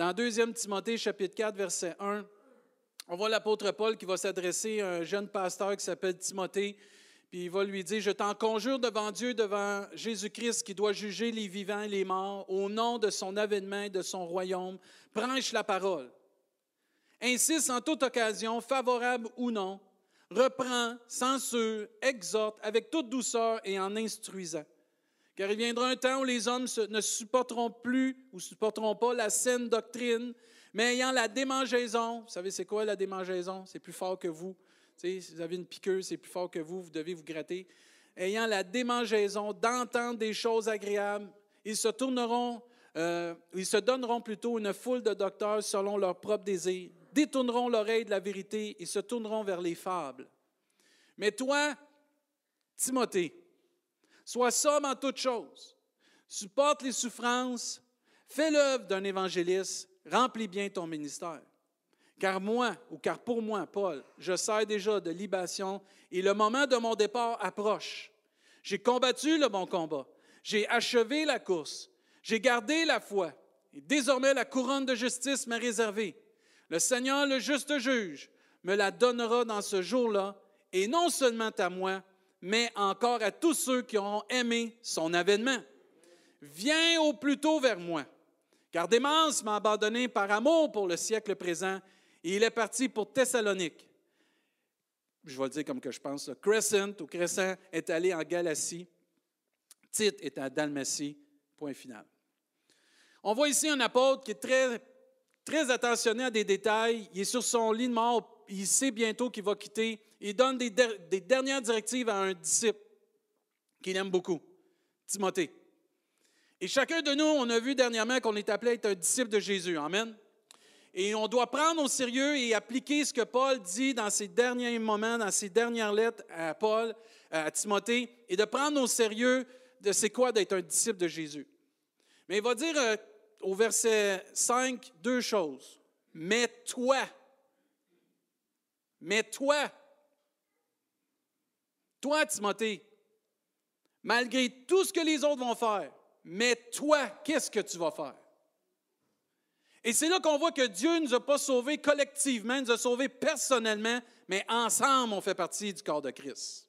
Dans 2 Timothée chapitre 4, verset 1, on voit l'apôtre Paul qui va s'adresser à un jeune pasteur qui s'appelle Timothée, puis il va lui dire, je t'en conjure devant Dieu, devant Jésus-Christ qui doit juger les vivants et les morts, au nom de son avènement et de son royaume, prêche la parole. Insiste en toute occasion, favorable ou non, reprend, censure, exhorte avec toute douceur et en instruisant. Car il viendra un temps où les hommes ne supporteront plus ou supporteront pas la saine doctrine, mais ayant la démangeaison. Vous savez, c'est quoi la démangeaison? C'est plus fort que vous. si vous avez une piqueuse, c'est plus fort que vous, vous devez vous gratter. Ayant la démangeaison d'entendre des choses agréables, ils se tourneront, euh, ils se donneront plutôt une foule de docteurs selon leur propre désir détourneront l'oreille de la vérité et se tourneront vers les fables. Mais toi, Timothée, sois somme en toutes choses, supporte les souffrances, fais l'œuvre d'un évangéliste, remplis bien ton ministère. Car moi, ou car pour moi, Paul, je sers déjà de libation et le moment de mon départ approche. J'ai combattu le bon combat, j'ai achevé la course, j'ai gardé la foi, et désormais la couronne de justice m'est réservée. Le Seigneur, le juste juge, me la donnera dans ce jour-là, et non seulement à moi, mais encore à tous ceux qui auront aimé son avènement. Viens au plus tôt vers moi, car Démence m'a abandonné par amour pour le siècle présent, et il est parti pour Thessalonique. Je vais le dire comme que je pense. Crescent ou Crescent est allé en Galatie. Tite est à Dalmatie. Point final. On voit ici un apôtre qui est très très attentionné à des détails. Il est sur son lit de mort. Il sait bientôt qu'il va quitter. Il donne des, dernières directives à un disciple qu'il aime beaucoup, Timothée. Et chacun de nous, on a vu dernièrement qu'on est appelé à être un disciple de Jésus. Amen. Et on doit prendre au sérieux et appliquer ce que Paul dit dans ses derniers moments, dans ses dernières lettres à Paul, à Timothée, et de prendre au sérieux de c'est quoi d'être un disciple de Jésus. Mais il va dire euh, au verset 5 deux choses. Mets-toi. Mets-toi. Toi, Timothée, malgré tout ce que les autres vont faire, mais toi, qu'est-ce que tu vas faire? Et c'est là qu'on voit que Dieu ne nous a pas sauvés collectivement, nous a sauvés personnellement, mais ensemble, on fait partie du corps de Christ.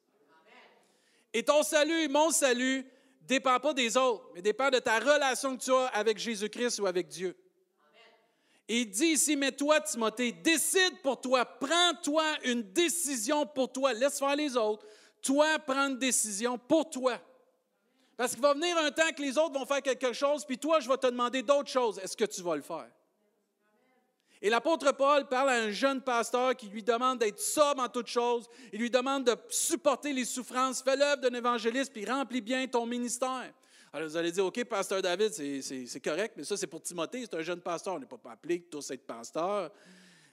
Et ton salut, mon salut, dépend pas des autres, mais dépend de ta relation que tu as avec Jésus-Christ ou avec Dieu. Il dit ici, mais toi, Timothée, décide pour toi, prends-toi une décision pour toi, laisse faire les autres. Toi, prends une décision pour toi. Parce qu'il va venir un temps que les autres vont faire quelque chose, puis toi, je vais te demander d'autres choses. Est-ce que tu vas le faire? Et l'apôtre Paul parle à un jeune pasteur qui lui demande d'être sobre en toutes choses. Il lui demande de supporter les souffrances. Fais l'œuvre d'un évangéliste, puis remplis bien ton ministère. Alors vous allez dire, OK, pasteur David, c'est correct, mais ça, c'est pour Timothée, c'est un jeune pasteur. On n'est pas appelé tous être pasteur.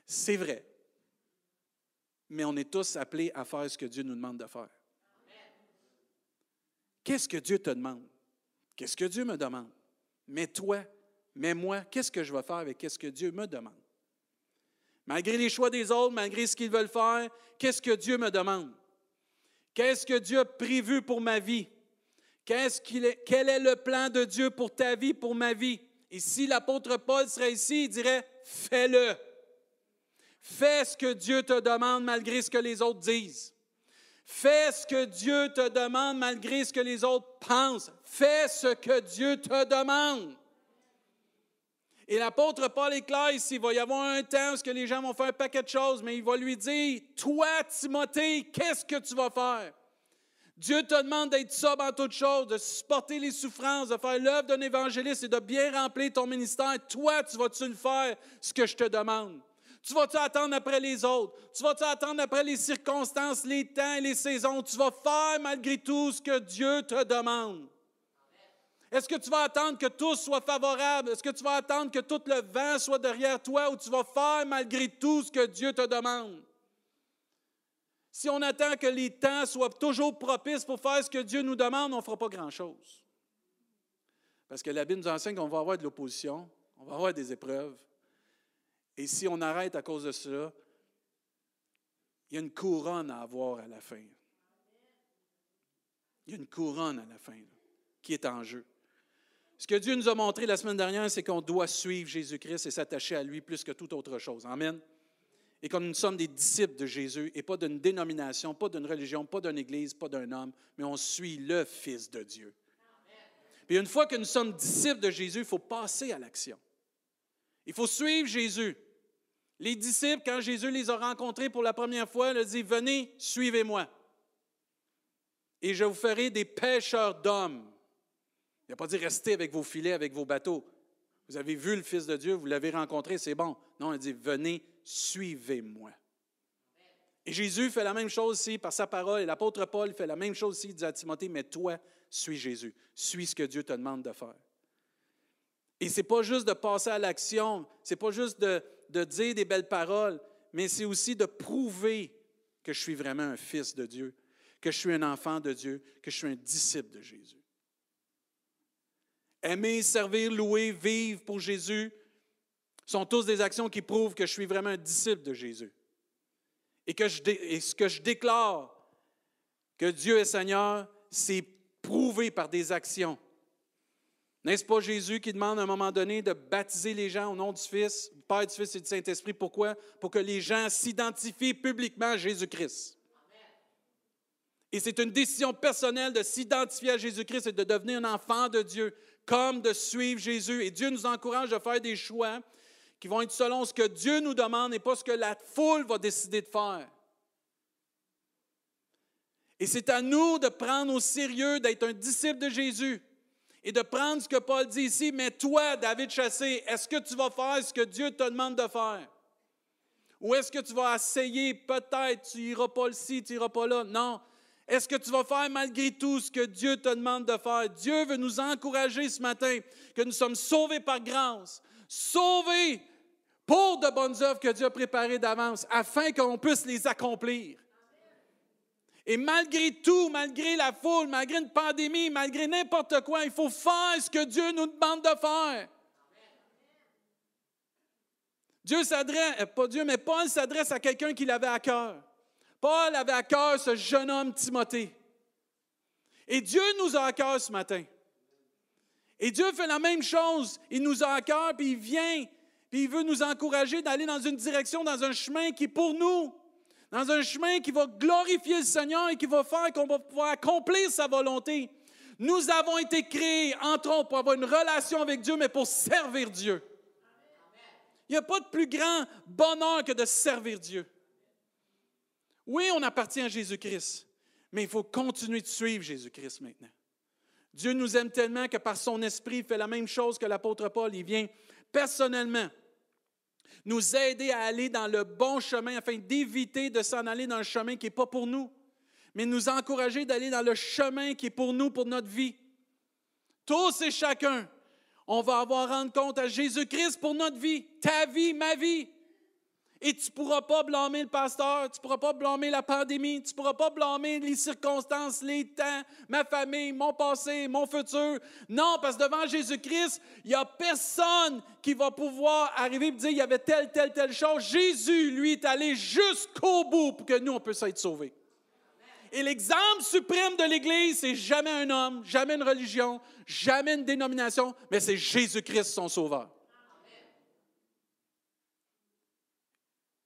C'est vrai. Mais on est tous appelés à faire ce que Dieu nous demande de faire. Qu'est-ce que Dieu te demande? Qu'est-ce que Dieu me demande? Mais toi, mais moi, qu'est-ce que je vais faire avec ce que Dieu me demande? Malgré les choix des autres, malgré ce qu'ils veulent faire, qu'est-ce que Dieu me demande? Qu'est-ce que Dieu a prévu pour ma vie? Quel est le plan de Dieu pour ta vie, pour ma vie? Et si l'apôtre Paul serait ici, il dirait, fais-le. Fais ce que Dieu te demande malgré ce que les autres disent. Fais ce que Dieu te demande malgré ce que les autres pensent. Fais ce que Dieu te demande. Et l'apôtre Paul est clair ici. Il va y avoir un temps où les gens vont faire un paquet de choses, mais il va lui dire Toi, Timothée, qu'est-ce que tu vas faire? Dieu te demande d'être sobre en toutes choses, de supporter les souffrances, de faire l'œuvre d'un évangéliste et de bien remplir ton ministère. Toi, tu vas-tu le faire ce que je te demande? Tu vas-tu attendre après les autres? Tu vas-tu attendre après les circonstances, les temps et les saisons? Tu vas faire malgré tout ce que Dieu te demande. Est-ce que tu vas attendre que tout soit favorable? Est-ce que tu vas attendre que tout le vent soit derrière toi ou tu vas faire malgré tout ce que Dieu te demande? Si on attend que les temps soient toujours propices pour faire ce que Dieu nous demande, on ne fera pas grand-chose. Parce que la Bible nous enseigne qu'on va avoir de l'opposition, on va avoir des épreuves. Et si on arrête à cause de cela, il y a une couronne à avoir à la fin. Il y a une couronne à la fin qui est en jeu. Ce que Dieu nous a montré la semaine dernière, c'est qu'on doit suivre Jésus-Christ et s'attacher à lui plus que toute autre chose. Amen. Et que nous sommes des disciples de Jésus et pas d'une dénomination, pas d'une religion, pas d'une église, pas d'un homme, mais on suit le Fils de Dieu. Puis une fois que nous sommes disciples de Jésus, il faut passer à l'action. Il faut suivre Jésus. Les disciples, quand Jésus les a rencontrés pour la première fois, il a dit, venez, suivez-moi. Et je vous ferai des pêcheurs d'hommes. Il n'a pas dit restez avec vos filets, avec vos bateaux. Vous avez vu le Fils de Dieu, vous l'avez rencontré, c'est bon. Non, il dit venez, suivez-moi. Et Jésus fait la même chose ici par sa parole, et l'apôtre Paul fait la même chose ici, il dit à Timothée, mais toi, suis Jésus, suis ce que Dieu te demande de faire. Et ce n'est pas juste de passer à l'action, ce n'est pas juste de, de dire des belles paroles, mais c'est aussi de prouver que je suis vraiment un fils de Dieu, que je suis un enfant de Dieu, que je suis un disciple de Jésus. Aimer, servir, louer, vivre pour Jésus sont tous des actions qui prouvent que je suis vraiment un disciple de Jésus. Et, ce que je déclare que Dieu est Seigneur, c'est prouvé par des actions. N'est-ce pas Jésus qui demande à un moment donné de baptiser les gens au nom du Fils, du Père, du Fils et du Saint-Esprit? Pourquoi? Pour que les gens s'identifient publiquement à Jésus-Christ. Et c'est une décision personnelle de s'identifier à Jésus-Christ et de devenir un enfant de Dieu comme de suivre Jésus. Et Dieu nous encourage à faire des choix qui vont être selon ce que Dieu nous demande et pas ce que la foule va décider de faire. Et c'est à nous de prendre au sérieux d'être un disciple de Jésus et de prendre ce que Paul dit ici. Mais toi, David Chassé, est-ce que tu vas faire ce que Dieu te demande de faire? Ou est-ce que tu vas essayer, peut-être, tu n'iras pas ici, tu n'iras pas là? Non, est-ce que tu vas faire malgré tout ce que Dieu te demande de faire? Dieu veut nous encourager ce matin que nous sommes sauvés par grâce, sauvés pour de bonnes œuvres que Dieu a préparées d'avance, afin qu'on puisse les accomplir. Et malgré tout, malgré la foule, malgré une pandémie, malgré n'importe quoi, il faut faire ce que Dieu nous demande de faire. Dieu s'adresse, euh, pas Dieu, mais Paul s'adresse à quelqu'un qui l'avait à cœur. Paul avait à cœur ce jeune homme Timothée. Et Dieu nous a à cœur ce matin. Et Dieu fait la même chose. Il nous a à cœur, puis il vient, puis il veut nous encourager d'aller dans une direction, dans un chemin qui est pour nous, dans un chemin qui va glorifier le Seigneur et qui va faire qu'on va pouvoir accomplir sa volonté. Nous avons été créés, entrons pour avoir une relation avec Dieu, mais pour servir Dieu. Il n'y a pas de plus grand bonheur que de servir Dieu. Oui, on appartient à Jésus-Christ, mais il faut continuer de suivre Jésus-Christ maintenant. Dieu nous aime tellement que par son esprit, il fait la même chose que l'apôtre Paul. Il vient personnellement nous aider à aller dans le bon chemin afin d'éviter de s'en aller dans un chemin qui n'est pas pour nous, mais nous encourager d'aller dans le chemin qui est pour nous, pour notre vie. Tous et chacun, on va avoir rendre compte à Jésus-Christ pour notre vie, ta vie, ma vie. Et tu ne pourras pas blâmer le pasteur, tu ne pourras pas blâmer la pandémie, tu ne pourras pas blâmer les circonstances, les temps, ma famille, mon passé, mon futur. Non, parce que devant Jésus-Christ, il n'y a personne qui va pouvoir arriver et dire il y avait telle, telle, telle chose. Jésus, lui, est allé jusqu'au bout pour que nous, on puisse être sauvés. Et l'exemple suprême de l'Église, c'est jamais un homme, jamais une religion, jamais une dénomination, mais c'est Jésus-Christ, son sauveur.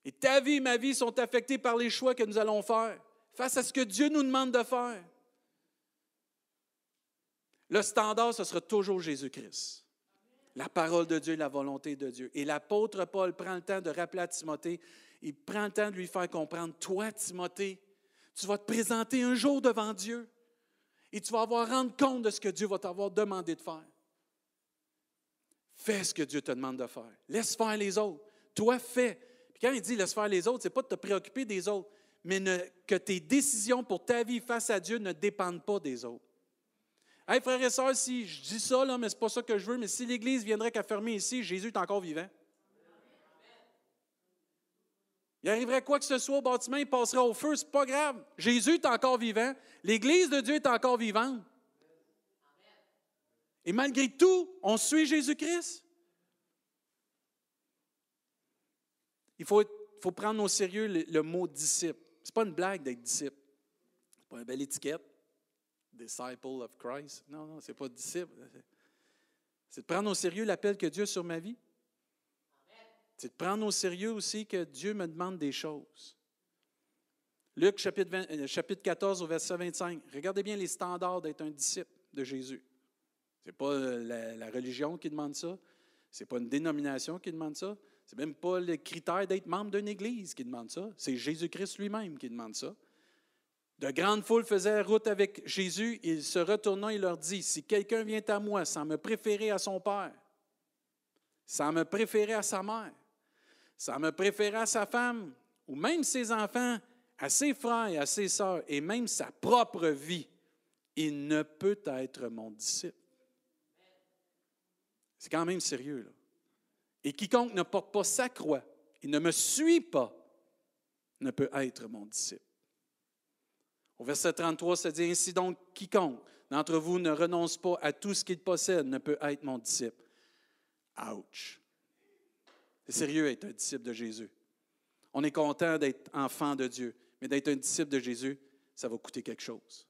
Et ta vie et ma vie sont affectées par les choix que nous allons faire face à ce que Dieu nous demande de faire. Le standard, ce sera toujours Jésus-Christ. La parole de Dieu, la volonté de Dieu. Et l'apôtre Paul prend le temps de rappeler à Timothée, il prend le temps de lui faire comprendre, toi, Timothée, tu vas te présenter un jour devant Dieu et tu vas avoir rendre compte de ce que Dieu va t'avoir demandé de faire. Fais ce que Dieu te demande de faire. Laisse faire les autres. Toi, fais. Quand il dit laisse faire les autres, ce n'est pas de te préoccuper des autres, mais que tes décisions pour ta vie face à Dieu ne dépendent pas des autres. Hey, frères et sœurs, si je dis ça, là, mais ce n'est pas ça que je veux, mais si l'Église viendrait qu'à fermer ici, Jésus est encore vivant. Il arriverait quoi que ce soit au bâtiment, il passerait au feu, c'est pas grave. Jésus est encore vivant. L'Église de Dieu est encore vivante. Et malgré tout, on suit Jésus-Christ. Il faut, prendre au sérieux le, mot disciple. Ce n'est pas une blague d'être disciple. Ce n'est pas une belle étiquette. Disciple of Christ. Non, non, ce n'est pas disciple. C'est de prendre au sérieux l'appel que Dieu a sur ma vie. C'est de prendre au sérieux aussi que Dieu me demande des choses. Luc chapitre, euh, chapitre 14 au verset 25. Regardez bien les standards d'être un disciple de Jésus. Ce n'est pas euh, la, religion qui demande ça. Ce n'est pas une dénomination qui demande ça. Ce n'est même pas le critère d'être membre d'une église qui demande ça. C'est Jésus-Christ lui-même qui demande ça. De grandes foules faisaient route avec Jésus. Il se retournant, il leur dit, si quelqu'un vient à moi sans me préférer à son père, sans me préférer à sa mère, sans me préférer à sa femme, ou même ses enfants, à ses frères et à ses sœurs, et même sa propre vie, il ne peut être mon disciple. C'est quand même sérieux. Là. Et quiconque ne porte pas sa croix et ne me suit pas ne peut être mon disciple. Au verset 33, ça dit Ainsi donc, quiconque d'entre vous ne renonce pas à tout ce qu'il possède ne peut être mon disciple. Ouch! C'est sérieux être un disciple de Jésus. On est content d'être enfant de Dieu, mais d'être un disciple de Jésus, ça va coûter quelque chose.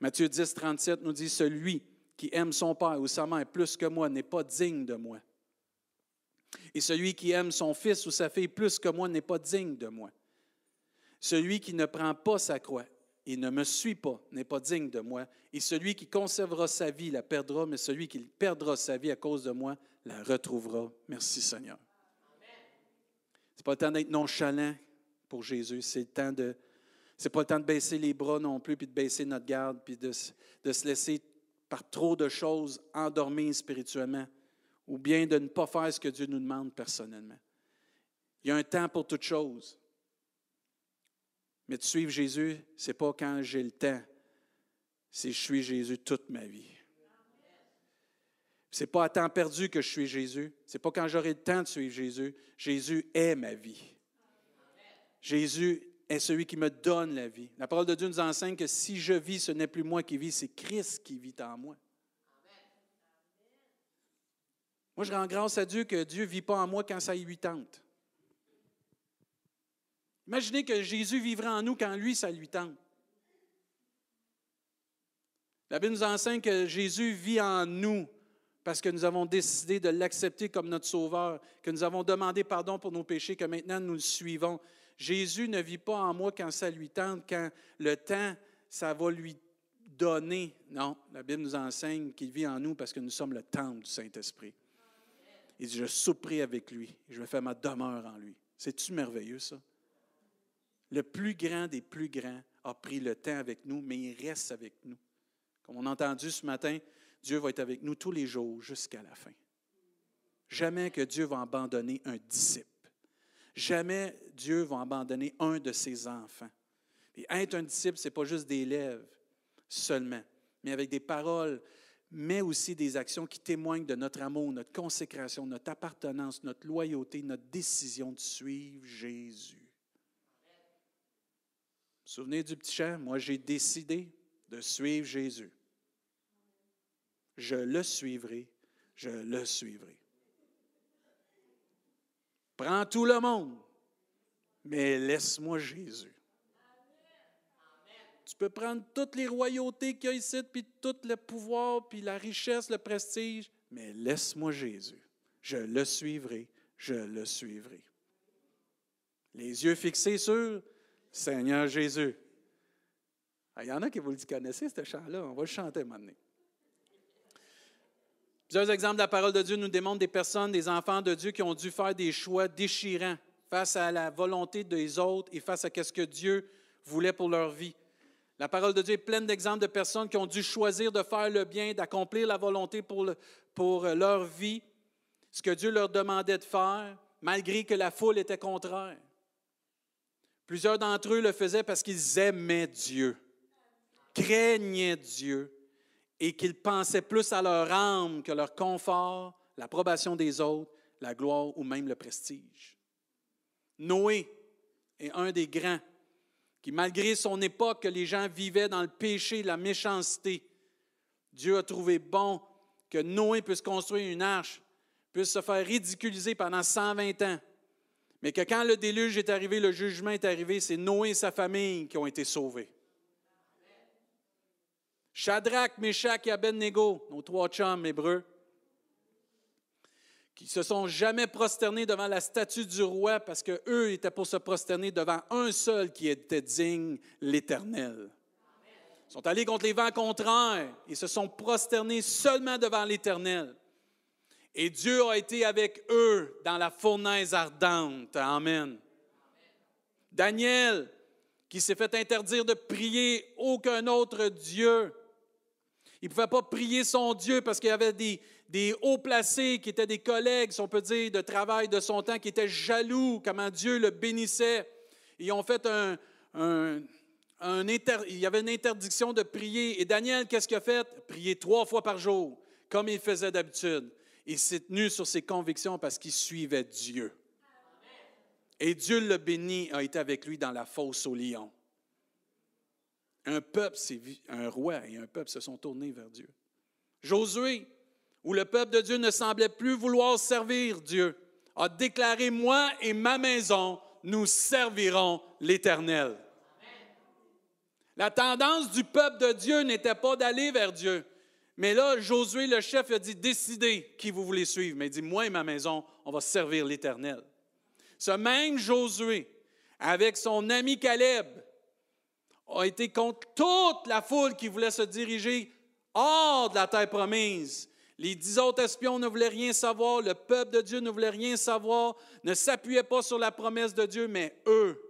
Matthieu 10, 37 nous dit Celui qui aime son père ou sa mère plus que moi n'est pas digne de moi. Et celui qui aime son fils ou sa fille plus que moi n'est pas digne de moi. Celui qui ne prend pas sa croix et ne me suit pas n'est pas digne de moi. Et celui qui conservera sa vie la perdra, mais celui qui perdra sa vie à cause de moi la retrouvera. Merci Seigneur. Ce n'est pas le temps d'être nonchalant pour Jésus, c'est le de. C'est pas le temps de baisser les bras non plus, puis de baisser notre garde, puis de se laisser par trop de choses endormir spirituellement, ou bien de ne pas faire ce que Dieu nous demande personnellement. Il y a un temps pour toute chose. Mais de suivre Jésus, ce n'est pas quand j'ai le temps, c'est je suis Jésus toute ma vie. Ce n'est pas à temps perdu que je suis Jésus. Ce n'est pas quand j'aurai le temps de suivre Jésus. Jésus est ma vie. Jésus est celui qui me donne la vie. La parole de Dieu nous enseigne que si je vis, ce n'est plus moi qui vis, c'est Christ qui vit en moi. Moi, je rends grâce à Dieu que Dieu ne vit pas en moi quand ça lui tente. Imaginez que Jésus vivrait en nous quand lui, ça lui tente. La Bible nous enseigne que Jésus vit en nous parce que nous avons décidé de l'accepter comme notre Sauveur, que nous avons demandé pardon pour nos péchés, que maintenant nous le suivons. Jésus ne vit pas en moi quand ça lui tente, quand le temps, ça va lui donner. Non, la Bible nous enseigne qu'il vit en nous parce que nous sommes le temple du Saint-Esprit. Il dit, je souperai avec lui, je vais faire ma demeure en lui. C'est-tu merveilleux, ça? Le plus grand des plus grands a pris le temps avec nous, mais il reste avec nous. Comme on a entendu ce matin, Dieu va être avec nous tous les jours jusqu'à la fin. Jamais que Dieu va abandonner un disciple. Jamais Dieu va abandonner un de ses enfants. Et être un disciple, ce n'est pas juste des lèvres seulement, mais avec des paroles, mais aussi des actions qui témoignent de notre amour, notre consécration, notre appartenance, notre loyauté, notre décision de suivre Jésus souvenez du petit chant? Moi, j'ai décidé de suivre Jésus. Je le suivrai, je le suivrai. Prends tout le monde, mais laisse-moi Jésus. Tu peux prendre toutes les royautés qu'il y a ici, puis tout le pouvoir, puis la richesse, le prestige, mais laisse-moi Jésus. Je le suivrai, je le suivrai. Les yeux fixés sur Seigneur Jésus. Ah, il y en a qui vous le connaissez, ce chant-là. On va le chanter maintenant. Plusieurs exemples de la parole de Dieu nous démontrent des personnes, des enfants de Dieu qui ont dû faire des choix déchirants face à la volonté des autres et face à ce que Dieu voulait pour leur vie. La parole de Dieu est pleine d'exemples de personnes qui ont dû choisir de faire le bien, d'accomplir la volonté pour, pour leur vie, ce que Dieu leur demandait de faire, malgré que la foule était contraire. Plusieurs d'entre eux le faisaient parce qu'ils aimaient Dieu, craignaient Dieu et qu'ils pensaient plus à leur âme que leur confort, l'approbation des autres, la gloire ou même le prestige. Noé est un des grands qui, malgré son époque, que les gens vivaient dans le péché, la méchanceté, Dieu a trouvé bon que Noé puisse construire une arche, puisse se faire ridiculiser pendant 120 ans, mais que quand le déluge est arrivé, le jugement est arrivé, c'est Noé et sa famille qui ont été sauvés. Shadrach, Meshach et Abednego, nos trois chums hébreux, qui se sont jamais prosternés devant la statue du roi parce que eux étaient pour se prosterner devant un seul qui était digne, l'Éternel. Ils sont allés contre les vents contraires. Ils se sont prosternés seulement devant l'Éternel. Et Dieu a été avec eux dans la fournaise ardente. Amen. Daniel, qui s'est fait interdire de prier aucun autre Dieu. Il ne pouvait pas prier son Dieu parce qu'il y avait des, des hauts placés qui étaient des collègues, si on peut dire, de travail de son temps, qui étaient jaloux, comment Dieu le bénissait. Ils ont fait un, il y avait une interdiction de prier. Et Daniel, qu'est-ce qu'il a fait? Prier trois fois par jour, comme il faisait d'habitude. Il s'est tenu sur ses convictions parce qu'il suivait Dieu. Et Dieu le bénit, a été avec lui dans la fosse au lion. Un peuple, un roi et un peuple se sont tournés vers Dieu. Josué, où le peuple de Dieu ne semblait plus vouloir servir Dieu, a déclaré, moi et ma maison, nous servirons l'Éternel. La tendance du peuple de Dieu n'était pas d'aller vers Dieu. Mais là, Josué, le chef, a dit, décidez qui vous voulez suivre. Mais il dit, moi et ma maison, on va servir l'Éternel. Ce même Josué, avec son ami Caleb, a été contre toute la foule qui voulait se diriger hors de la terre promise les dix autres espions ne voulaient rien savoir, le peuple de Dieu ne voulait rien savoir, ne s'appuyait pas sur la promesse de Dieu, mais eux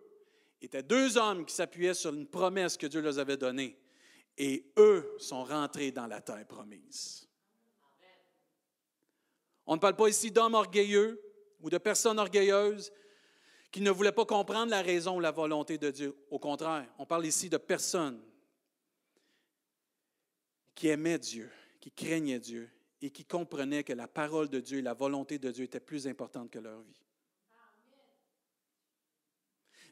étaient deux hommes qui s'appuyaient sur une promesse que Dieu leur avait donnée. Et eux sont rentrés dans la terre promise. On ne parle pas ici d'hommes orgueilleux ou de personnes orgueilleuses qui ne voulaient pas comprendre la raison ou la volonté de Dieu. Au contraire, on parle ici de personnes qui aimaient Dieu, qui craignaient Dieu et qui comprenaient que la parole de Dieu et la volonté de Dieu étaient plus importantes que leur vie.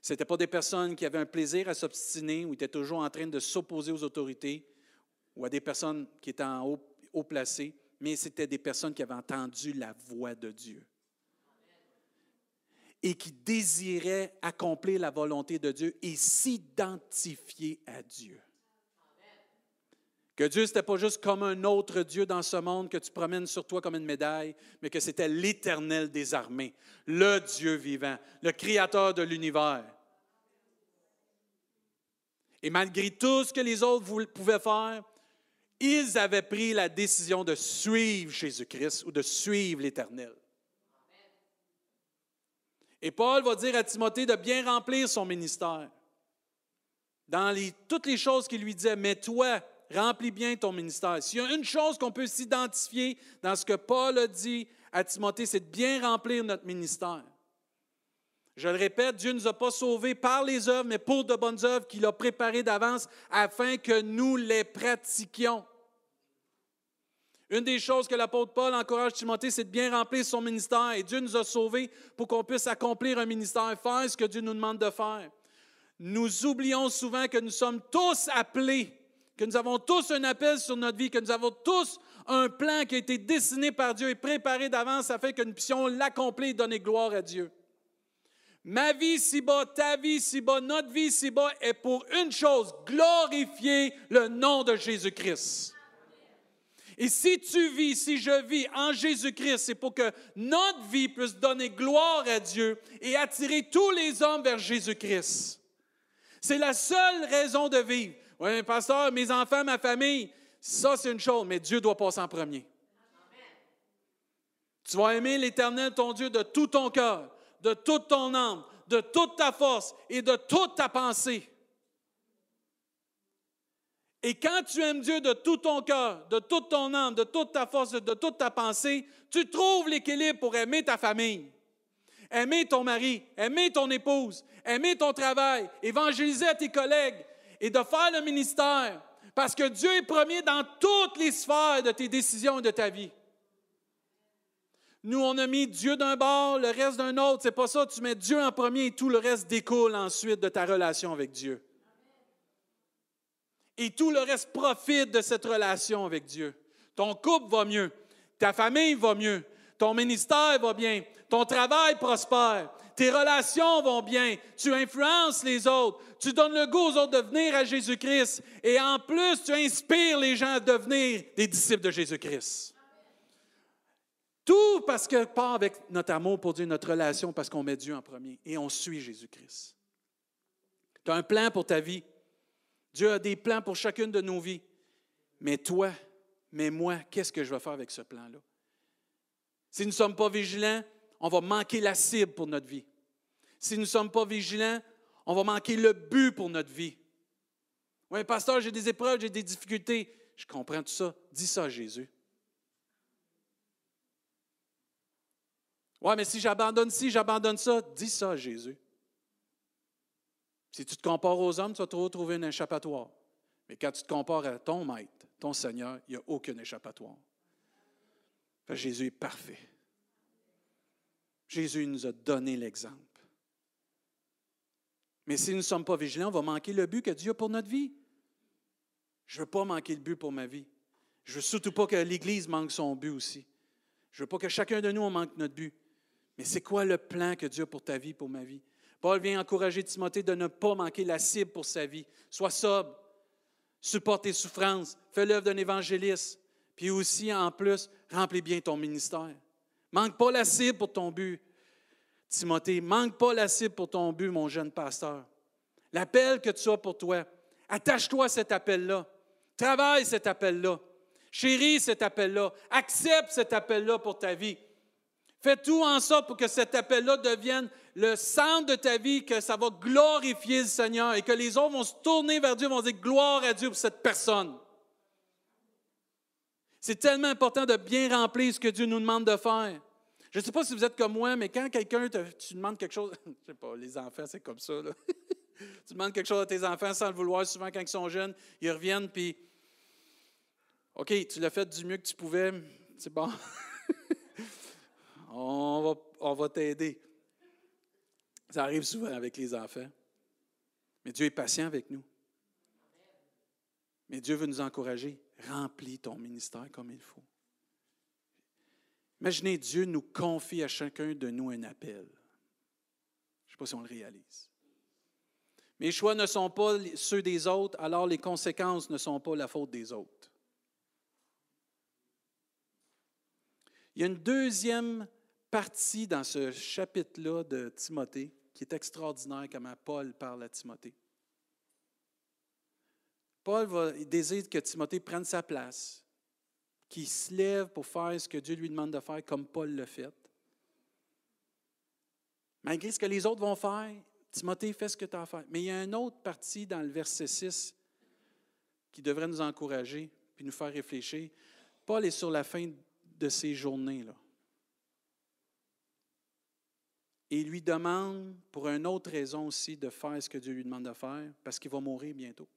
Ce n'étaient pas des personnes qui avaient un plaisir à s'obstiner ou étaient toujours en train de s'opposer aux autorités ou à des personnes qui étaient en haut, haut placées, mais c'était des personnes qui avaient entendu la voix de Dieu et qui désiraient accomplir la volonté de Dieu et s'identifier à Dieu. Que Dieu, n'était pas juste comme un autre Dieu dans ce monde que tu promènes sur toi comme une médaille, mais que c'était l'Éternel des armées, le Dieu vivant, le Créateur de l'univers. Et malgré tout ce que les autres pouvaient faire, ils avaient pris la décision de suivre Jésus-Christ ou de suivre l'Éternel. Et Paul va dire à Timothée de bien remplir son ministère. Dans toutes les choses qu'il lui disait, mais toi, remplis bien ton ministère. S'il y a une chose qu'on peut s'identifier dans ce que Paul a dit à Timothée, c'est de bien remplir notre ministère. Je le répète, Dieu ne nous a pas sauvés par les œuvres, mais pour de bonnes œuvres qu'il a préparées d'avance afin que nous les pratiquions. Une des choses que l'apôtre Paul encourage Timothée, c'est de bien remplir son ministère. Et Dieu nous a sauvés pour qu'on puisse accomplir un ministère, faire ce que Dieu nous demande de faire. Nous oublions souvent que nous sommes tous appelés que nous avons tous un appel sur notre vie, que nous avons tous un plan qui a été dessiné par Dieu et préparé d'avance afin que nous puissions l'accomplir et donner gloire à Dieu. Ma vie ici-bas, ta vie ici-bas, notre vie ici-bas est pour une chose, glorifier le nom de Jésus-Christ. Et si tu vis, si je vis en Jésus-Christ, c'est pour que notre vie puisse donner gloire à Dieu et attirer tous les hommes vers Jésus-Christ. C'est la seule raison de vivre. Oui, pasteur, mes enfants, ma famille, ça c'est une chose, mais Dieu doit passer en premier. Tu vas aimer l'Éternel, ton Dieu, de tout ton cœur, de toute ton âme, de toute ta force et de toute ta pensée. Et quand tu aimes Dieu de tout ton cœur, de toute ton âme, de toute ta force, de toute ta pensée, tu trouves l'équilibre pour aimer ta famille, aimer ton mari, aimer ton épouse, aimer ton travail, évangéliser à tes collègues, et de faire le ministère. Parce que Dieu est premier dans toutes les sphères de tes décisions et de ta vie. Nous, on a mis Dieu d'un bord, le reste d'un autre. C'est pas ça. Tu mets Dieu en premier et tout le reste découle ensuite de ta relation avec Dieu. Et tout le reste profite de cette relation avec Dieu. Ton couple va mieux. Ta famille va mieux. Ton ministère va bien. Ton travail prospère tes relations vont bien, tu influences les autres, tu donnes le goût aux autres de venir à Jésus-Christ et en plus, tu inspires les gens à devenir des disciples de Jésus-Christ. Tout parce que part avec notre amour pour Dieu, notre relation, parce qu'on met Dieu en premier et on suit Jésus-Christ. Tu as un plan pour ta vie. Dieu a des plans pour chacune de nos vies. Mais toi, mais moi, qu'est-ce que je vais faire avec ce plan-là? Si nous ne sommes pas vigilants, on va manquer la cible pour notre vie. Si nous ne sommes pas vigilants, on va manquer le but pour notre vie. Oui, pasteur, j'ai des épreuves, j'ai des difficultés. Je comprends tout ça. Dis ça Jésus. Oui, mais si j'abandonne ci, j'abandonne ça, dis ça Jésus. Si tu te compares aux hommes, tu vas trouver un échappatoire. Mais quand tu te compares à ton maître, ton Seigneur, il n'y a aucun échappatoire. Jésus est parfait. Jésus nous a donné l'exemple. Mais si nous ne sommes pas vigilants, on va manquer le but que Dieu a pour notre vie. Je ne veux pas manquer le but pour ma vie. Je ne veux surtout pas que l'Église manque son but aussi. Je ne veux pas que chacun de nous manque notre but. Mais c'est quoi le plan que Dieu a pour ta vie, pour ma vie? Paul vient encourager Timothée de ne pas manquer la cible pour sa vie. Sois sobre, supporte tes souffrances, fais l'œuvre d'un évangéliste, puis aussi, en plus, remplis bien ton ministère. Manque pas la cible pour ton but. Timothée, manque pas la cible pour ton but, mon jeune pasteur. L'appel que tu as pour toi, attache-toi à cet appel-là. Travaille cet appel-là. Chéris cet appel-là. Accepte cet appel-là pour ta vie. Fais tout en sorte pour que cet appel-là devienne le centre de ta vie, que ça va glorifier le Seigneur et que les autres vont se tourner vers Dieu, vont dire gloire à Dieu pour cette personne. C'est tellement important de bien remplir ce que Dieu nous demande de faire. Je ne sais pas si vous êtes comme moi, mais quand quelqu'un te tu demandes quelque chose, je ne sais pas, les enfants, c'est comme ça. tu demandes quelque chose à tes enfants sans le vouloir, souvent quand ils sont jeunes, ils reviennent, puis OK, tu l'as fait du mieux que tu pouvais, c'est bon. on va, on va t'aider. Ça arrive souvent avec les enfants. Mais Dieu est patient avec nous. Mais Dieu veut nous encourager. Remplis ton ministère comme il faut. Imaginez, Dieu nous confie à chacun de nous un appel. Je ne sais pas si on le réalise. Mes choix ne sont pas ceux des autres, alors les conséquences ne sont pas la faute des autres. Il y a une deuxième partie dans ce chapitre-là de Timothée qui est extraordinaire, comment Paul parle à Timothée. Paul désire que Timothée prenne sa place, qu'il se lève pour faire ce que Dieu lui demande de faire, comme Paul l'a fait. Malgré ce que les autres vont faire, Timothée fait ce que tu as à faire. Mais il y a une autre partie dans le verset 6 qui devrait nous encourager puis nous faire réfléchir. Paul est sur la fin de ses journées. Là. Et il lui demande, pour une autre raison aussi, de faire ce que Dieu lui demande de faire, parce qu'il va mourir bientôt.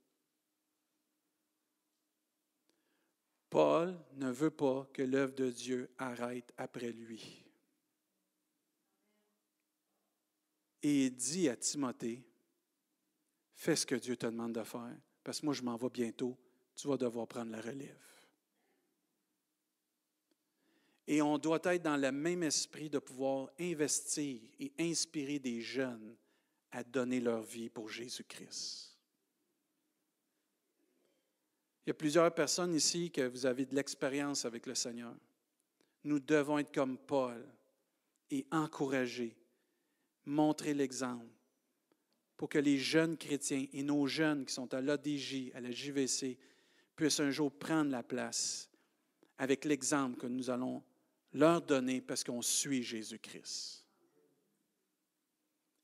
Paul ne veut pas que l'œuvre de Dieu arrête après lui. Et il dit à Timothée, fais ce que Dieu te demande de faire, parce que moi je m'en vais bientôt, tu vas devoir prendre la relève. Et on doit être dans le même esprit de pouvoir investir et inspirer des jeunes à donner leur vie pour Jésus-Christ. Il y a plusieurs personnes ici que vous avez de l'expérience avec le Seigneur. Nous devons être comme Paul et encourager, montrer l'exemple pour que les jeunes chrétiens et nos jeunes qui sont à l'ADJ, à la JVC, puissent un jour prendre la place avec l'exemple que nous allons leur donner parce qu'on suit Jésus-Christ.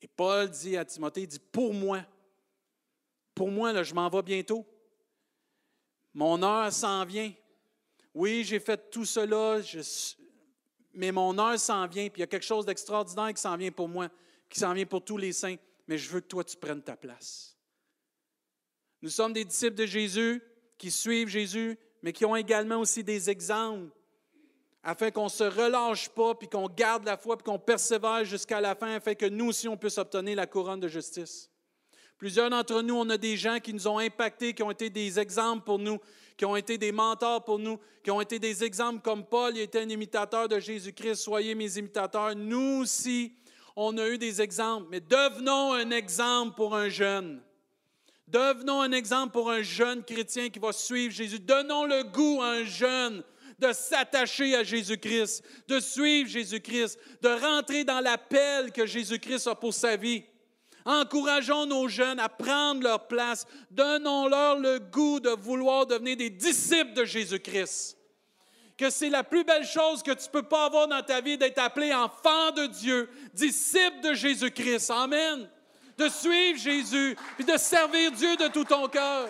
Et Paul dit à Timothée, il dit, pour moi, pour moi, là, je m'en vais bientôt. Mon heure s'en vient. Oui, j'ai fait tout cela, mais mon heure s'en vient, puis il y a quelque chose d'extraordinaire qui s'en vient pour moi, qui s'en vient pour tous les saints, mais je veux que toi, tu prennes ta place. Nous sommes des disciples de Jésus qui suivent Jésus, mais qui ont également aussi des exemples afin qu'on ne se relâche pas, puis qu'on garde la foi, puis qu'on persévère jusqu'à la fin, afin que nous aussi, on puisse obtenir la couronne de justice. Plusieurs d'entre nous, on a des gens qui nous ont impactés, qui ont été des exemples pour nous, qui ont été des mentors pour nous, qui ont été des exemples comme Paul, il était un imitateur de Jésus-Christ, soyez mes imitateurs. Nous aussi, on a eu des exemples, mais devenons un exemple pour un jeune. Devenons un exemple pour un jeune chrétien qui va suivre Jésus. Donnons le goût à un jeune de s'attacher à Jésus-Christ, de suivre Jésus-Christ, de rentrer dans l'appel que Jésus-Christ a pour sa vie. Encourageons nos jeunes à prendre leur place. Donnons-leur le goût de vouloir devenir des disciples de Jésus-Christ. Que c'est la plus belle chose que tu peux pas avoir dans ta vie d'être appelé enfant de Dieu, disciple de Jésus-Christ. Amen. De suivre Jésus, puis de servir Dieu de tout ton cœur.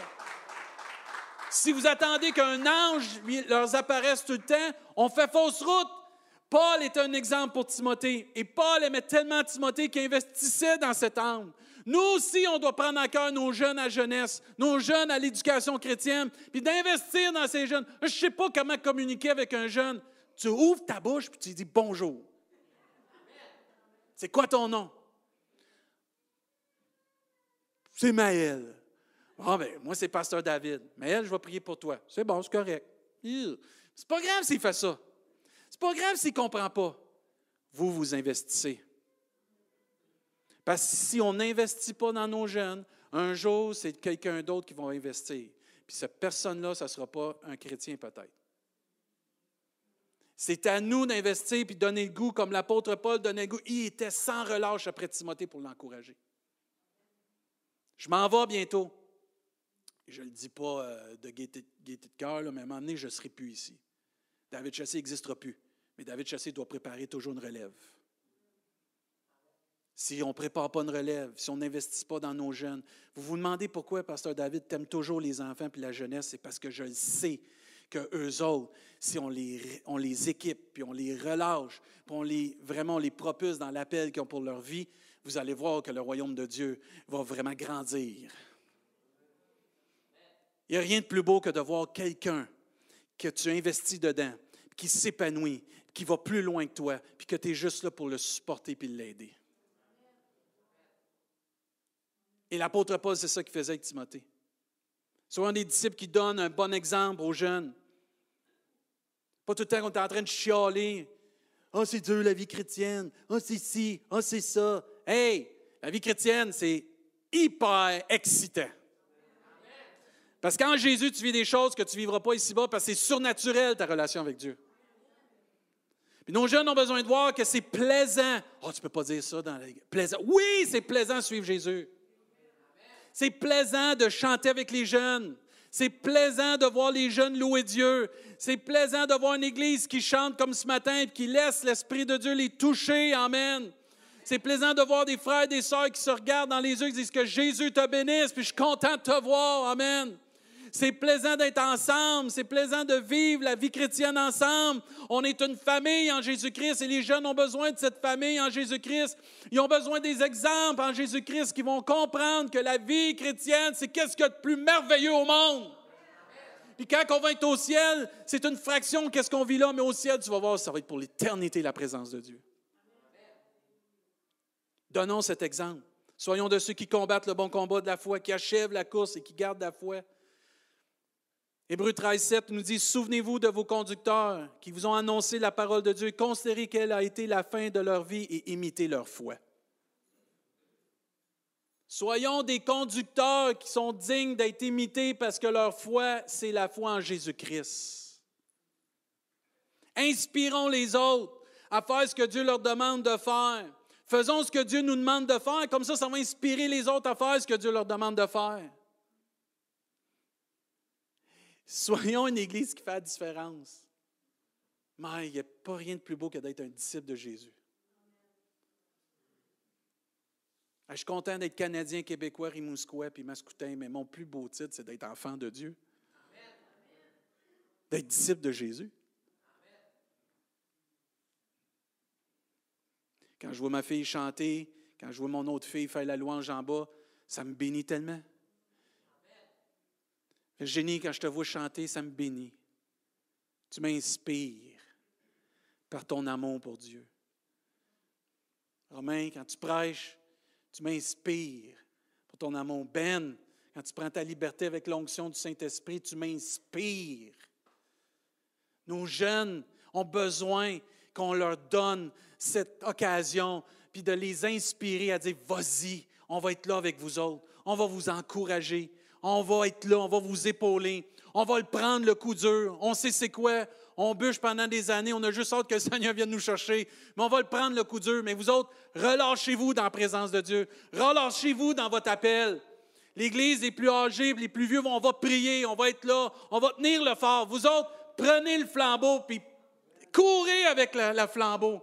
Si vous attendez qu'un ange leur apparaisse tout le temps, on fait fausse route. Paul est un exemple pour Timothée. Et Paul aimait tellement Timothée qu'il investissait dans cette âme. Nous aussi, on doit prendre en cœur nos jeunes à jeunesse, nos jeunes à l'éducation chrétienne, puis d'investir dans ces jeunes. Je ne sais pas comment communiquer avec un jeune. Tu ouvres ta bouche, puis tu dis bonjour. C'est quoi ton nom? C'est Maël. Ah, ben, moi, c'est Pasteur David. Maël, je vais prier pour toi. C'est bon, c'est correct. C'est pas grave s'il fait ça. C'est pas grave s'il ne comprend pas. Vous, vous investissez. Parce que si on n'investit pas dans nos jeunes, un jour, c'est quelqu'un d'autre qui va investir. Puis cette personne-là, ça ne sera pas un chrétien peut-être. C'est à nous d'investir puis donner le goût, comme l'apôtre Paul donnait le goût. Il était sans relâche après Timothée pour l'encourager. Je m'en vais bientôt. Je ne le dis pas euh, de gaieté, de cœur, mais à un moment donné, je ne serai plus ici. David Chassé n'existera plus. Mais David Chassé doit préparer toujours une relève. Si on ne prépare pas une relève, si on n'investit pas dans nos jeunes, vous vous demandez pourquoi, Pasteur David, t'aime toujours les enfants et la jeunesse, c'est parce que je sais que eux autres, si on les, on les équipe, puis on les relâche, puis on les, vraiment on les propulse dans l'appel qu'ils ont pour leur vie, vous allez voir que le royaume de Dieu va vraiment grandir. Il n'y a rien de plus beau que de voir quelqu'un que tu investis dedans, qui s'épanouit, qui va plus loin que toi, puis que tu es juste là pour le supporter puis l'aider. Et l'apôtre Paul, c'est ça qu'il faisait avec Timothée. Soyons des disciples qui donnent un bon exemple aux jeunes. Pas tout le temps qu'on est en train de chialer. Ah, oh, c'est dur la vie chrétienne. Ah, oh, c'est ci. Ah, oh, c'est ça. Hey, la vie chrétienne, c'est hyper excitant. Parce qu'en Jésus, tu vis des choses que tu ne vivras pas ici-bas parce que c'est surnaturel ta relation avec Dieu. Puis nos jeunes ont besoin de voir que c'est plaisant. Oh, tu ne peux pas dire ça dans la... Plaisant. Oui, c'est plaisant de suivre Jésus. C'est plaisant de chanter avec les jeunes. C'est plaisant de voir les jeunes louer Dieu. C'est plaisant de voir une église qui chante comme ce matin et qui laisse l'Esprit de Dieu les toucher. Amen. C'est plaisant de voir des frères et des sœurs qui se regardent dans les yeux et disent que Jésus te bénisse, puis je suis content de te voir. Amen. C'est plaisant d'être ensemble. C'est plaisant de vivre la vie chrétienne ensemble. On est une famille en Jésus-Christ et les jeunes ont besoin de cette famille en Jésus-Christ. Ils ont besoin des exemples en Jésus-Christ qui vont comprendre que la vie chrétienne, c'est qu'est-ce qu'il y a de plus merveilleux au monde. Puis quand on va être au ciel, c'est une fraction qu'est-ce qu'on vit là, mais au ciel, tu vas voir, ça va être pour l'éternité la présence de Dieu. Donnons cet exemple. Soyons de ceux qui combattent le bon combat de la foi, qui achèvent la course et qui gardent la foi. Hébreu 13, 7 nous dit Souvenez-vous de vos conducteurs qui vous ont annoncé la parole de Dieu, considérez quelle a été la fin de leur vie et imitez leur foi. Soyons des conducteurs qui sont dignes d'être imités parce que leur foi, c'est la foi en Jésus-Christ. Inspirons les autres à faire ce que Dieu leur demande de faire. Faisons ce que Dieu nous demande de faire, comme ça, ça va inspirer les autres à faire ce que Dieu leur demande de faire. Soyons une Église qui fait la différence. Mais il n'y a pas rien de plus beau que d'être un disciple de Jésus. Je suis content d'être Canadien, Québécois, Rimouskois puis Mascoutin, mais mon plus beau titre, c'est d'être enfant de Dieu. D'être disciple de Jésus. Quand je vois ma fille chanter, quand je vois mon autre fille faire la louange en bas, ça me bénit tellement. Génie, quand je te vois chanter, ça me bénit. Tu m'inspires par ton amour pour Dieu. Romain, quand tu prêches, tu m'inspires pour ton amour. Ben, quand tu prends ta liberté avec l'onction du Saint-Esprit, tu m'inspires. Nos jeunes ont besoin qu'on leur donne cette occasion, puis de les inspirer à dire, vas-y, on va être là avec vous autres, on va vous encourager, on va être là, on va vous épauler, on va le prendre le coup dur, on sait c'est quoi, on bûche pendant des années, on a juste hâte que le Seigneur vienne nous chercher, mais on va le prendre le coup dur. Mais vous autres, relâchez-vous dans la présence de Dieu. Relâchez-vous dans votre appel. L'Église, les plus âgés, les plus vieux, on va prier, on va être là, on va tenir le fort. Vous autres, prenez le flambeau, puis courez avec le, flambeau.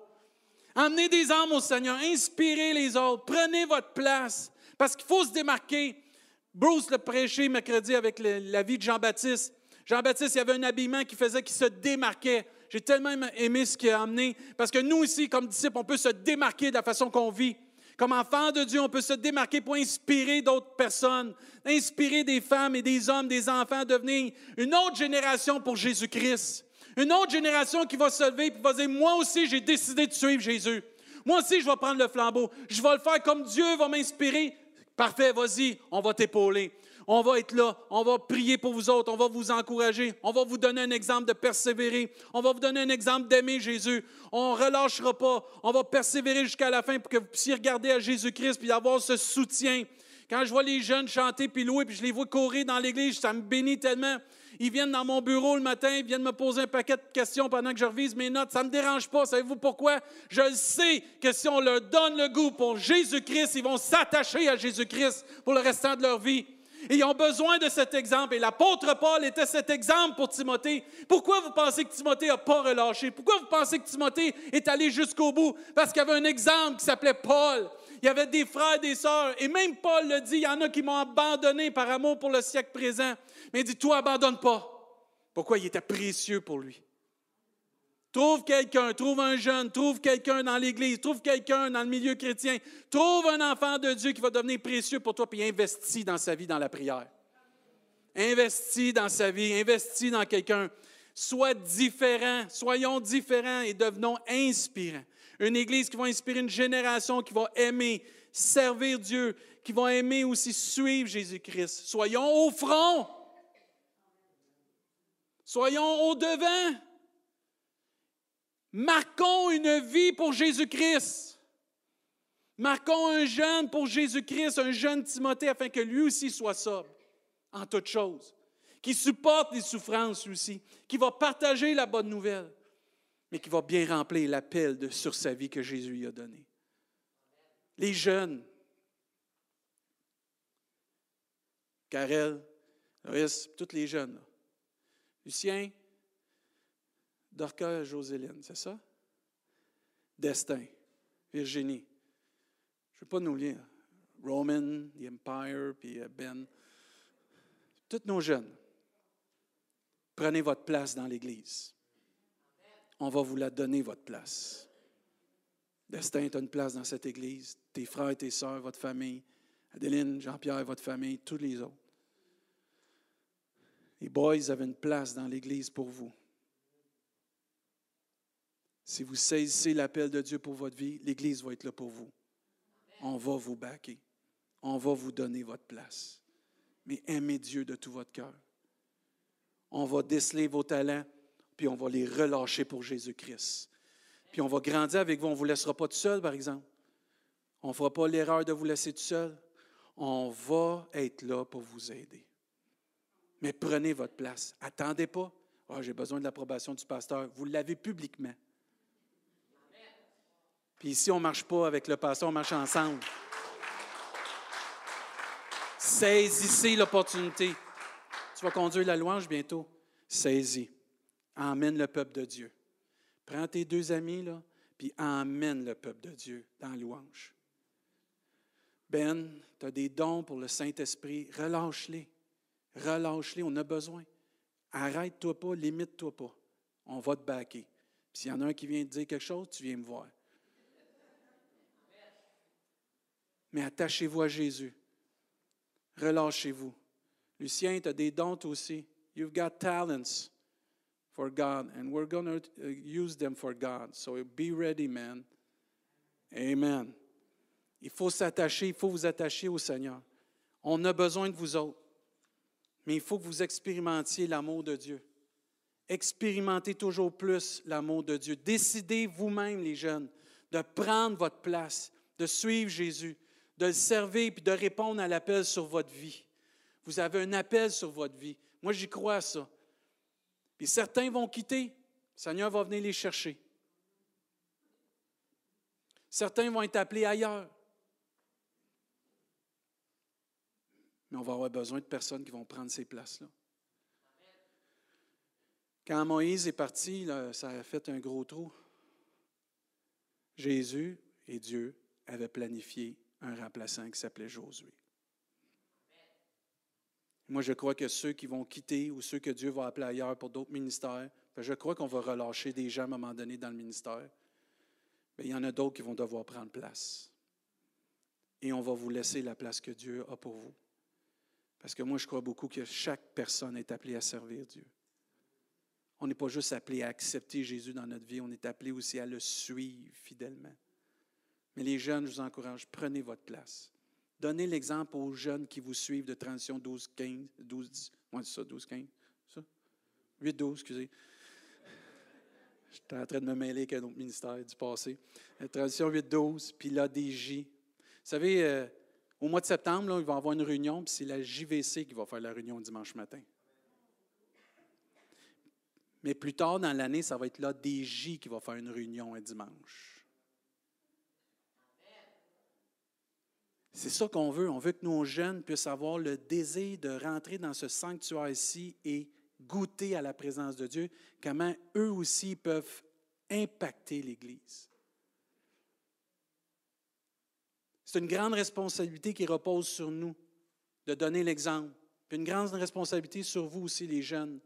Emmenez des âmes au Seigneur, inspirez les autres, prenez votre place, parce qu'il faut se démarquer. Bruce l'a prêché mercredi avec la vie de Jean-Baptiste. Jean-Baptiste, il y avait un habillement qui faisait qu'il se démarquait. J'ai tellement aimé ce qu'il a amené, parce que nous aussi, comme disciples, on peut se démarquer de la façon qu'on vit. Comme enfant de Dieu, on peut se démarquer pour inspirer d'autres personnes, inspirer des femmes et des hommes, des enfants à devenir une autre génération pour Jésus-Christ. Une autre génération qui va se lever et va dire, moi aussi, j'ai décidé de suivre Jésus. Moi aussi, je vais prendre le flambeau. Je vais le faire comme Dieu va m'inspirer. Parfait, vas-y, on va t'épauler. On va être là, on va prier pour vous autres, on va vous encourager, on va vous donner un exemple de persévérer, on va vous donner un exemple d'aimer Jésus. On ne relâchera pas, on va persévérer jusqu'à la fin pour que vous puissiez regarder à Jésus-Christ puis avoir ce soutien. Quand je vois les jeunes chanter puis louer, puis je les vois courir dans l'église, ça me bénit tellement. Ils viennent dans mon bureau le matin, ils viennent me poser un paquet de questions pendant que je revise mes notes. Ça ne me dérange pas. Savez-vous pourquoi? Je sais que si on leur donne le goût pour Jésus-Christ, ils vont s'attacher à Jésus-Christ pour le restant de leur vie. Et ils ont besoin de cet exemple. Et l'apôtre Paul était cet exemple pour Timothée. Pourquoi vous pensez que Timothée n'a pas relâché? Pourquoi vous pensez que Timothée est allé jusqu'au bout? Parce qu'il y avait un exemple qui s'appelait Paul. Il y avait des frères et des sœurs. Et même Paul le dit, il y en a qui m'ont abandonné par amour pour le siècle présent. Mais il dit, toi, abandonne pas. Pourquoi? Il était précieux pour lui. Trouve quelqu'un, trouve un jeune, trouve quelqu'un dans l'Église, trouve quelqu'un dans le milieu chrétien, trouve un enfant de Dieu qui va devenir précieux pour toi, puis investis dans sa vie dans la prière. Investis dans sa vie, investis dans quelqu'un. Sois différent, soyons différents et devenons inspirants. Une Église qui va inspirer une génération qui va aimer, servir Dieu, qui va aimer aussi suivre Jésus-Christ. Soyons au front. Soyons au devant. Marquons une vie pour Jésus-Christ. Marquons un jeune pour Jésus-Christ, un jeune Timothée, afin que lui aussi soit sobre en toutes choses, qui supporte les souffrances aussi, qui va partager la bonne nouvelle, mais qui va bien remplir l'appel sur sa vie que Jésus lui a donné. Les jeunes, Karel, Loris, tous les jeunes, Lucien, Dorca Joséline, c'est ça? Destin, Virginie. Je ne veux pas nous lire. Roman, The Empire, puis euh, Ben. Tous nos jeunes, prenez votre place dans l'Église. On va vous la donner, votre place. Destin, tu une place dans cette Église. Tes frères, tes sœurs, votre famille. Adeline, Jean-Pierre, votre famille, tous les autres. Les boys avaient une place dans l'Église pour vous. Si vous saisissez l'appel de Dieu pour votre vie, l'Église va être là pour vous. On va vous baquer. On va vous donner votre place. Mais aimez Dieu de tout votre cœur. On va déceler vos talents, puis on va les relâcher pour Jésus-Christ. Puis on va grandir avec vous. On ne vous laissera pas tout seul, par exemple. On ne fera pas l'erreur de vous laisser tout seul. On va être là pour vous aider. Mais prenez votre place. Attendez pas. Oh, j'ai besoin de l'approbation du pasteur. Vous l'avez publiquement. Puis ici, on ne marche pas avec le pasteur, on marche ensemble. Saisissez l'opportunité. Tu vas conduire la louange bientôt. Saisis. Emmène le peuple de Dieu. Prends tes deux amis, là, puis emmène le peuple de Dieu dans louange. Ben, tu as des dons pour le Saint-Esprit. Relâche-les. Relâche-les, on a besoin. Arrête-toi pas, limite-toi pas. On va te baquer. S'il y en a un qui vient te dire quelque chose, tu viens me voir. mais attachez-vous à Jésus. Relâchez-vous. Lucien, tu as des dons aussi. You've got talents for God, and we're going to uh, use them for God. So be ready, man. Amen. Il faut s'attacher, il faut vous attacher au Seigneur. On a besoin de vous autres. Mais il faut que vous expérimentiez l'amour de Dieu. Expérimentez toujours plus l'amour de Dieu. Décidez vous-même, les jeunes, de prendre votre place, de suivre Jésus, de le servir et de répondre à l'appel sur votre vie. Vous avez un appel sur votre vie. Moi, j'y crois à ça. Puis certains vont quitter. Le Seigneur va venir les chercher. Certains vont être appelés ailleurs. Mais on va avoir besoin de personnes qui vont prendre ces places-là. Quand Moïse est parti, ça a fait un gros trou. Jésus et Dieu avaient planifié un remplaçant qui s'appelait Josué. Moi, je crois que ceux qui vont quitter ou ceux que Dieu va appeler ailleurs pour d'autres ministères, ben, je crois qu'on va relâcher des gens à un moment donné dans le ministère. Il y en a d'autres qui vont devoir prendre place. Et on va vous laisser la place que Dieu a pour vous. Parce que moi, je crois beaucoup que chaque personne est appelée à servir Dieu. On n'est pas juste appelé à accepter Jésus dans notre vie, on est appelé aussi à le suivre fidèlement. Mais les jeunes, je vous encourage, prenez votre place. Donnez l'exemple aux jeunes qui vous suivent de transition 12, 15, 12, 10. Moi, c'est ça, 12, 15. Ça? 8, 12, excusez. J'étais en train de me mêler avec un autre ministère du passé. La transition 8, 12, puis l'ADJ. Vous savez, euh, au mois de septembre, là, il va y avoir une réunion, puis c'est la JVC qui va faire la réunion dimanche matin. Mais plus tard dans l'année, ça va être l'ADJ qui va faire une réunion un dimanche. C'est ça qu'on veut. On veut que nos jeunes puissent avoir le désir de rentrer dans ce sanctuaire ici et goûter à la présence de Dieu, comment eux aussi peuvent impacter l'Église. C'est une grande responsabilité qui repose sur nous de donner l'exemple. Une grande responsabilité sur vous aussi, les jeunes,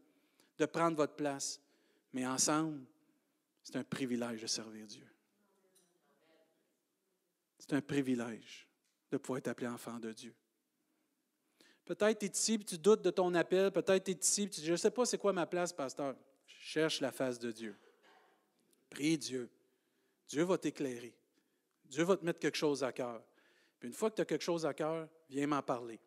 de prendre votre place. Mais ensemble, c'est un privilège de servir Dieu. C'est un privilège de pouvoir être appelé enfant de Dieu. Peut-être tu es ici et tu doutes de ton appel. Peut-être tu es ici et tu dis, je ne sais pas c'est quoi ma place, pasteur. Cherche la face de Dieu. Prie Dieu. Dieu va t'éclairer. Dieu va te mettre quelque chose à cœur. Puis une fois que tu as quelque chose à cœur, viens m'en parler.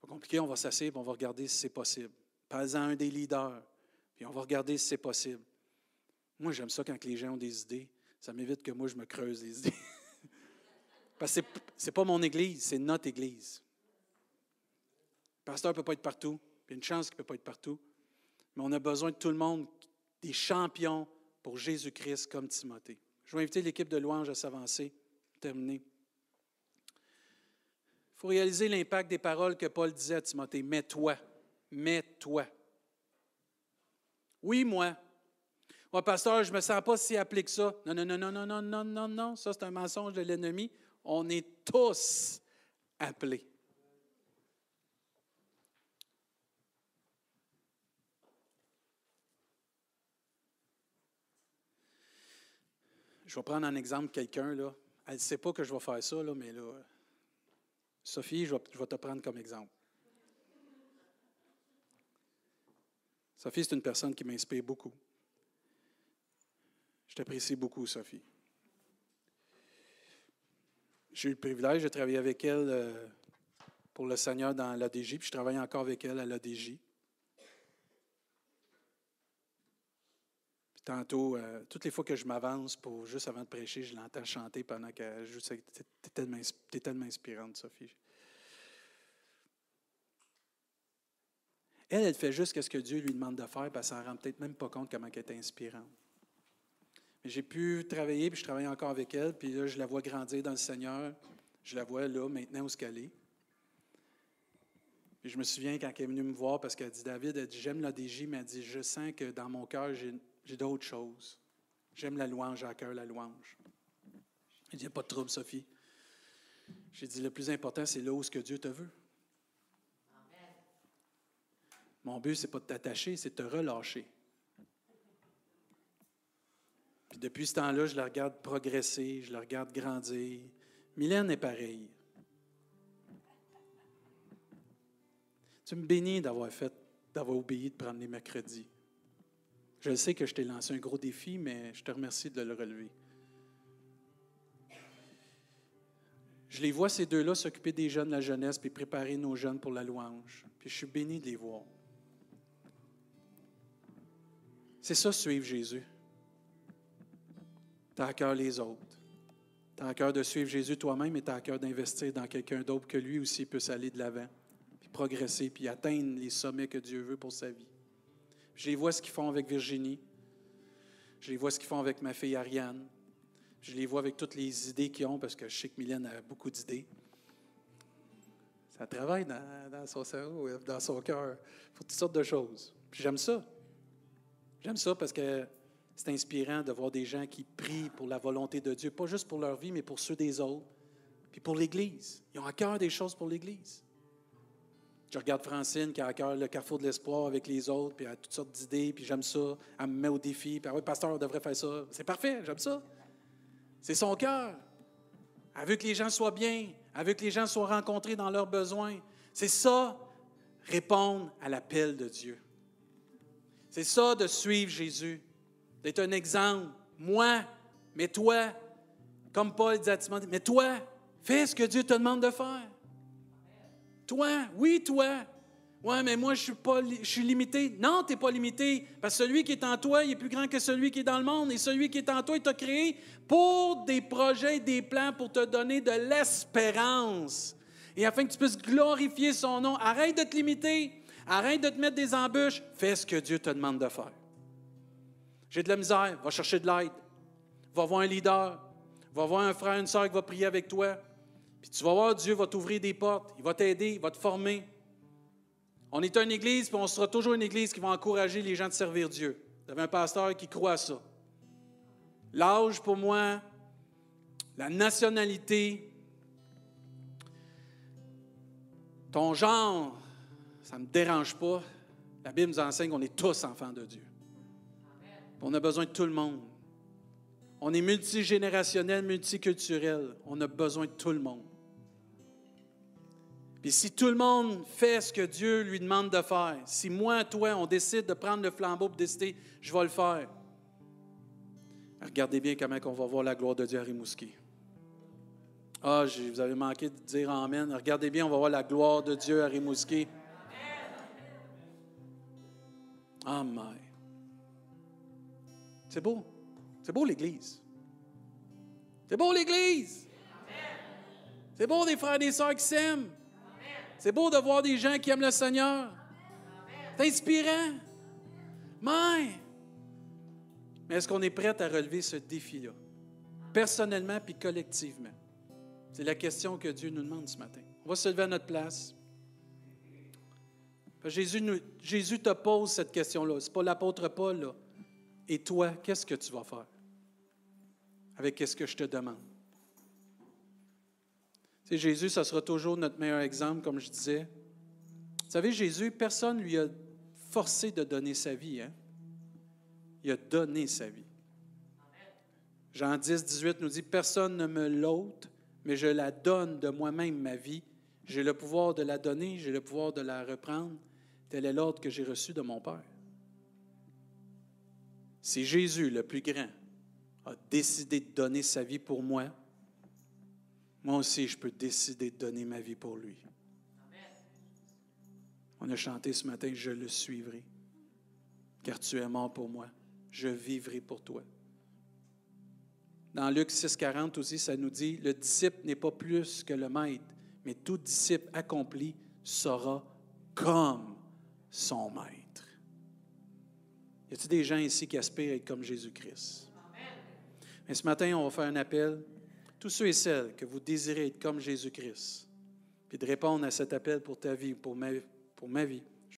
Pas compliqué, on va s'asseoir et on va regarder si c'est possible. Pas un des leaders, puis on va regarder si c'est possible. Moi, j'aime ça quand les gens ont des idées. Ça m'évite que moi, je me creuse les idées. Parce que ce n'est pas mon Église, c'est notre Église. Le pasteur ne peut pas être partout. Il y a une chance qu'il ne peut pas être partout. Mais on a besoin de tout le monde, des champions pour Jésus-Christ comme Timothée. Je vais inviter l'équipe de louange à s'avancer. Terminer. Il faut réaliser l'impact des paroles que Paul disait à Timothée. Mets-toi. Mets-toi. Oui, moi. Moi, pasteur, je ne me sens pas si appelé que ça. Non, non, non, non, non, non, non, non, non. Ça, c'est un mensonge de l'ennemi. On est tous appelés. Je vais prendre un exemple quelqu'un, là. Elle ne sait pas que je vais faire ça, là, mais là, Sophie, je vais, je vais te prendre comme exemple. Sophie, c'est une personne qui m'inspire beaucoup. Je t'apprécie beaucoup, Sophie. J'ai eu le privilège de travailler avec elle euh, pour le Seigneur dans l'ADJ, puis je travaille encore avec elle à l'ADJ. Tantôt, euh, toutes les fois que je m'avance pour juste avant de prêcher, je l'entends chanter pendant qu'elle joue. Tu es tellement, tellement inspirante, Sophie. Elle, elle fait juste ce que Dieu lui demande de faire, puis elle s'en rend peut-être même pas compte comment elle est inspirante. J'ai pu travailler, puis je travaille encore avec elle, puis là, je la vois grandir dans le Seigneur. Je la vois là, maintenant, où ce qu'elle est. Puis je me souviens quand elle est venue me voir, parce qu'elle dit David, elle dit J'aime l'ADJ, mais elle dit Je sens que dans mon cœur, j'ai d'autres choses. J'aime la louange, à cœur la louange. Il dit Il n'y a pas de trouble, Sophie. J'ai dit Le plus important, c'est là où ce que Dieu te veut. Mon but, ce n'est pas de t'attacher, c'est de te relâcher depuis ce temps-là, je la regarde progresser, je la regarde grandir. Mylène est pareille. Tu me bénis d'avoir fait, d'avoir obéi de prendre les mercredis. Je sais que je t'ai lancé un gros défi, mais je te remercie de le relever. Je les vois, ces deux-là, s'occuper des jeunes de la jeunesse, puis préparer nos jeunes pour la louange. Puis je suis béni de les voir. C'est ça, suivre Jésus. Tu as à cœur les autres. Tu as à cœur de suivre Jésus toi-même et tu as à cœur d'investir dans quelqu'un d'autre que lui aussi puisse aller de l'avant, puis progresser, puis atteindre les sommets que Dieu veut pour sa vie. Je les vois ce qu'ils font avec Virginie. Je les vois ce qu'ils font avec ma fille Ariane. Je les vois avec toutes les idées qu'ils ont, parce que je sais que Mylène a beaucoup d'idées. Ça travaille dans, son cerveau, dans son cœur, pour toutes sortes de choses. J'aime ça. J'aime ça parce que c'est inspirant de voir des gens qui prient pour la volonté de Dieu, pas juste pour leur vie, mais pour ceux des autres, puis pour l'Église. Ils ont à cœur des choses pour l'Église. Je regarde Francine qui a à cœur le carrefour de l'espoir avec les autres, puis elle a toutes sortes d'idées, puis j'aime ça. Elle me met au défi, puis ah oui, pasteur, on devrait faire ça. C'est parfait, j'aime ça. C'est son cœur. Elle veut que les gens soient bien. Elle veut que les gens soient rencontrés dans leurs besoins. C'est ça, répondre à l'appel de Dieu. C'est ça de suivre Jésus, d'être un exemple. Moi, mais toi, comme Paul dit à Timothée, mais toi, fais ce que Dieu te demande de faire. Toi, oui, toi. Ouais, mais moi, je suis, pas, je suis limité. Non, tu n'es pas limité. Parce que celui qui est en toi, il est plus grand que celui qui est dans le monde. Et celui qui est en toi, il t'a créé pour des projets, des plans, pour te donner de l'espérance. Et afin que tu puisses glorifier son nom. Arrête de te limiter. Arrête de te mettre des embûches. Fais ce que Dieu te demande de faire. J'ai de la misère. Va chercher de l'aide. Va voir un leader. Va voir un frère, une soeur qui va prier avec toi. Puis tu vas voir, Dieu va t'ouvrir des portes. Il va t'aider. Il va te former. On est une église, puis on sera toujours une église qui va encourager les gens de servir Dieu. Vous avez un pasteur qui croit à ça. L'âge, pour moi, la nationalité, ton genre, ça ne me dérange pas. La Bible nous enseigne qu'on est tous enfants de Dieu. On a besoin de tout le monde. On est multigénérationnel, multiculturel. On a besoin de tout le monde. Puis si tout le monde fait ce que Dieu lui demande de faire, si moi, toi, on décide de prendre le flambeau pour décider, je vais le faire. Regardez bien comment on va voir la gloire de Dieu à Rimouski. Ah, vous avez manqué de dire Amen. Regardez bien, on va voir la gloire de Dieu à Rimouski. Amen. C'est beau. C'est beau l'Église. C'est beau l'Église. C'est beau des frères et des sœurs qui s'aiment. C'est beau de voir des gens qui aiment le Seigneur. C'est inspirant. Mais, est-ce qu'on est prêt à relever ce défi-là? Personnellement puis collectivement. C'est la question que Dieu nous demande ce matin. On va se lever à notre place. Jésus, Jésus te pose cette question-là. Ce n'est pas l'apôtre Paul. Là. Et toi, qu'est-ce que tu vas faire avec ce que je te demande? C'est Jésus, ça sera toujours notre meilleur exemple, comme je disais. Vous savez, Jésus, personne ne lui a forcé de donner sa vie. Hein? Il a donné sa vie. Jean 10, 18 nous dit, Personne ne me l'ôte, mais je la donne de moi-même, ma vie. J'ai le pouvoir de la donner, j'ai le pouvoir de la reprendre. Tel est l'ordre que j'ai reçu de mon Père. Si Jésus, le plus grand, a décidé de donner sa vie pour moi, moi aussi, je peux décider de donner ma vie pour lui. On a chanté ce matin, je le suivrai, car tu es mort pour moi. Je vivrai pour toi. Dans Luc 6,40 aussi, ça nous dit Le disciple n'est pas plus que le maître, mais tout disciple accompli sera comme son maître. Y a-t-il des gens ici qui aspirent à être comme Jésus-Christ? Mais ce matin, on va faire un appel tous ceux et celles que vous désirez être comme Jésus-Christ, puis de répondre à cet appel pour ta vie, pour pour ma vie.